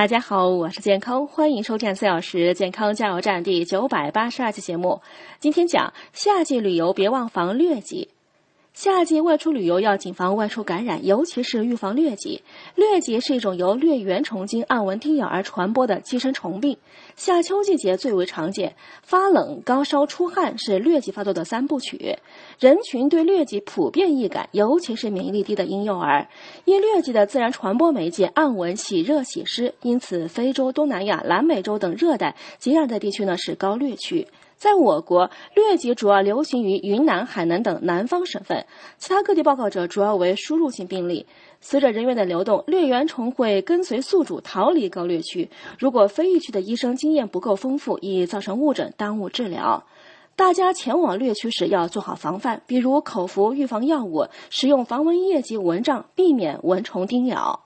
大家好，我是健康，欢迎收看四小时健康加油站第九百八十二期节目。今天讲夏季旅游别忘防疟疾。夏季外出旅游要谨防外出感染，尤其是预防疟疾。疟疾是一种由疟原虫经暗纹叮咬而传播的寄生虫病，夏秋季节最为常见。发冷、高烧、出汗是疟疾发作的三部曲。人群对疟疾普遍易感，尤其是免疫力低的婴幼儿。因疟疾的自然传播媒介暗纹喜热喜湿，因此非洲、东南亚、南美洲等热带及亚热地区呢是高疟区。在我国，疟疾主要流行于云南、海南等南方省份，其他各地报告者主要为输入性病例。随着人员的流动，疟原虫会跟随宿主逃离高疟区。如果非疫区的医生经验不够丰富，易造成误诊，耽误治疗。大家前往疟区时要做好防范，比如口服预防药物，使用防蚊液及蚊帐，避免蚊虫叮咬。